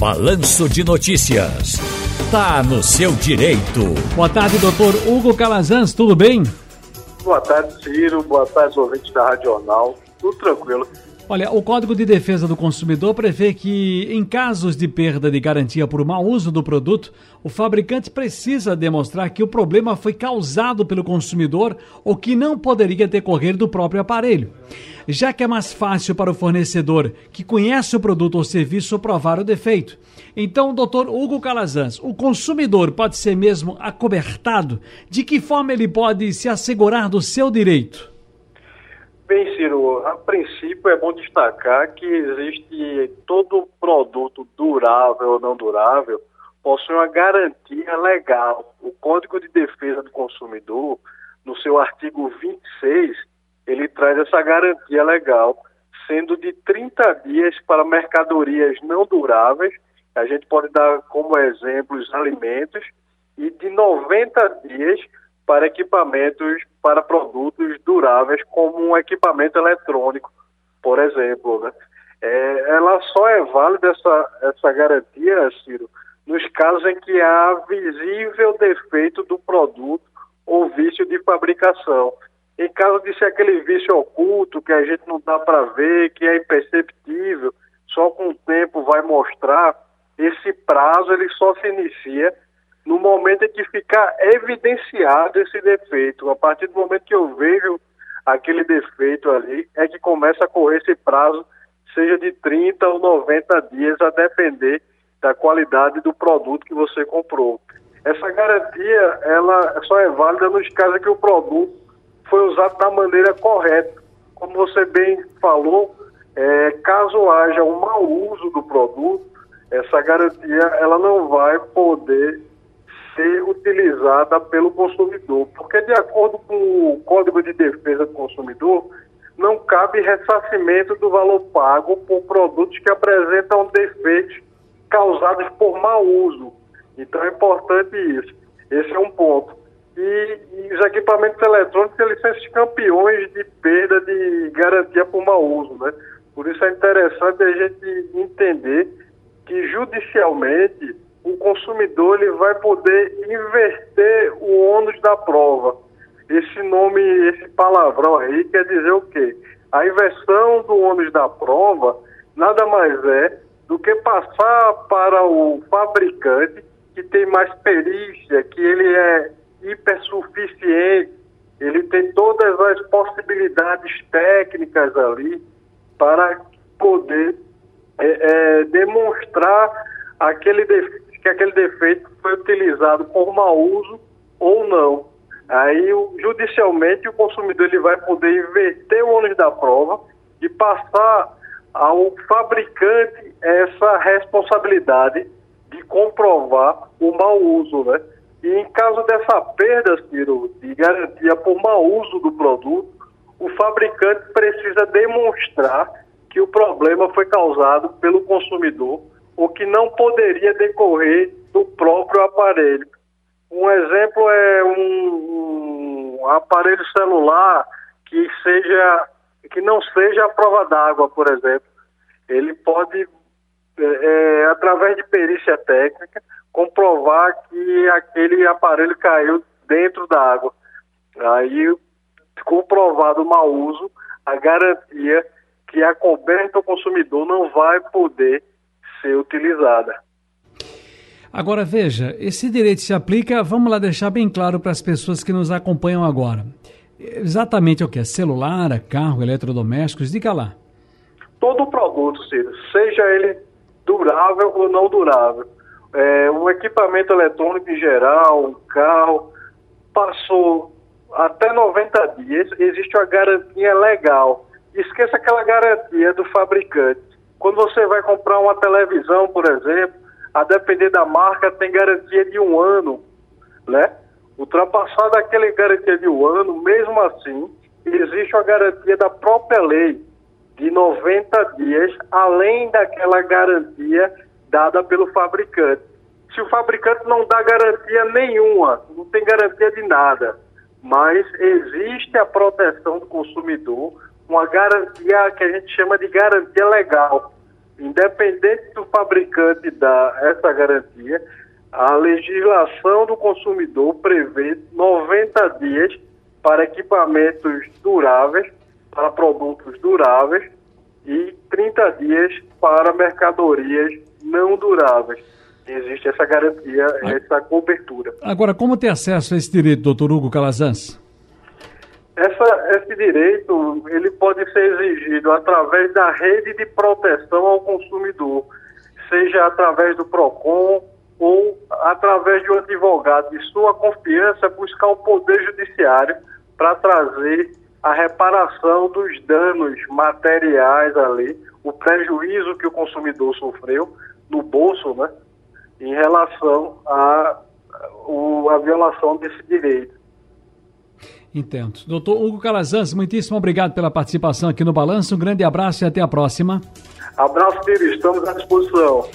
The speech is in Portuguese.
Balanço de Notícias. Tá no seu direito. Boa tarde, doutor Hugo Calazans, tudo bem? Boa tarde, Ciro. Boa tarde, ouvintes da Radional. Tudo tranquilo. Olha, o Código de Defesa do Consumidor prevê que, em casos de perda de garantia por mau uso do produto, o fabricante precisa demonstrar que o problema foi causado pelo consumidor ou que não poderia decorrer do próprio aparelho. Já que é mais fácil para o fornecedor que conhece o produto ou serviço provar o defeito. Então, doutor Hugo Calazans, o consumidor pode ser mesmo acobertado? De que forma ele pode se assegurar do seu direito? Bem, Ciro, a princípio é bom destacar que existe todo produto durável ou não durável possui uma garantia legal. O Código de Defesa do Consumidor, no seu artigo 26, ele traz essa garantia legal, sendo de 30 dias para mercadorias não duráveis, a gente pode dar como exemplo os alimentos, e de 90 dias para equipamentos, para produtos duráveis, como um equipamento eletrônico, por exemplo. Né? É, ela só é válida, essa, essa garantia, Ciro, nos casos em que há visível defeito do produto ou vício de fabricação. Em caso de ser aquele vício oculto, que a gente não dá para ver, que é imperceptível, só com o tempo vai mostrar, esse prazo ele só se inicia no momento em que ficar evidenciado esse defeito. A partir do momento que eu vejo aquele defeito ali, é que começa a correr esse prazo, seja de 30 ou 90 dias, a depender da qualidade do produto que você comprou. Essa garantia, ela só é válida nos casos que o produto foi usado da maneira correta. Como você bem falou, é, caso haja um mau uso do produto, essa garantia ela não vai poder pelo consumidor, porque de acordo com o Código de Defesa do Consumidor, não cabe ressarcimento do valor pago por produtos que apresentam defeitos causados por mau uso. Então é importante isso. Esse é um ponto. E, e os equipamentos eletrônicos eles são esses campeões de perda de garantia por mau uso, né? Por isso é interessante a gente entender que judicialmente o consumidor ele vai poder inverter o ônus da prova. Esse nome, esse palavrão aí quer dizer o quê? A inversão do ônus da prova nada mais é do que passar para o fabricante que tem mais perícia, que ele é hipersuficiente, ele tem todas as possibilidades técnicas ali para poder é, é, demonstrar aquele defeito que aquele defeito foi utilizado por mau uso ou não. Aí, judicialmente, o consumidor ele vai poder inverter o ônus da prova e passar ao fabricante essa responsabilidade de comprovar o mau uso, né? E em caso dessa perda, Ciro, de garantia por mau uso do produto, o fabricante precisa demonstrar que o problema foi causado pelo consumidor o que não poderia decorrer do próprio aparelho. Um exemplo é um, um aparelho celular que seja que não seja a prova d'água, por exemplo. Ele pode, é, é, através de perícia técnica, comprovar que aquele aparelho caiu dentro da água. Aí, comprovado o mau uso, a garantia que a coberta ao consumidor não vai poder ser utilizada. Agora veja, esse direito se aplica, vamos lá deixar bem claro para as pessoas que nos acompanham agora. Exatamente o que? Celular, carro, eletrodomésticos, diga lá. Todo produto, Ciro, seja ele durável ou não durável, é, um equipamento eletrônico em geral, um carro, passou até 90 dias, existe uma garantia legal. Esqueça aquela garantia do fabricante quando você vai comprar uma televisão, por exemplo, a depender da marca, tem garantia de um ano, né? Ultrapassada aquela garantia de um ano, mesmo assim, existe a garantia da própria lei de 90 dias, além daquela garantia dada pelo fabricante. Se o fabricante não dá garantia nenhuma, não tem garantia de nada, mas existe a proteção do consumidor uma garantia que a gente chama de garantia legal. independente do fabricante dar essa garantia, a legislação do consumidor prevê 90 dias para equipamentos duráveis, para produtos duráveis e 30 dias para mercadorias não duráveis. Existe essa garantia, essa cobertura. Agora, como ter acesso a esse direito, doutor Hugo Calazans? Essa, esse direito ele pode ser exigido através da rede de proteção ao consumidor, seja através do PROCON ou através de um advogado de sua confiança buscar o Poder Judiciário para trazer a reparação dos danos materiais ali, o prejuízo que o consumidor sofreu no bolso, né, em relação à a, a, violação desse direito. Entendo. Doutor Hugo Calazans, muitíssimo obrigado pela participação aqui no Balanço. Um grande abraço e até a próxima. Abraço, filho. Estamos à disposição.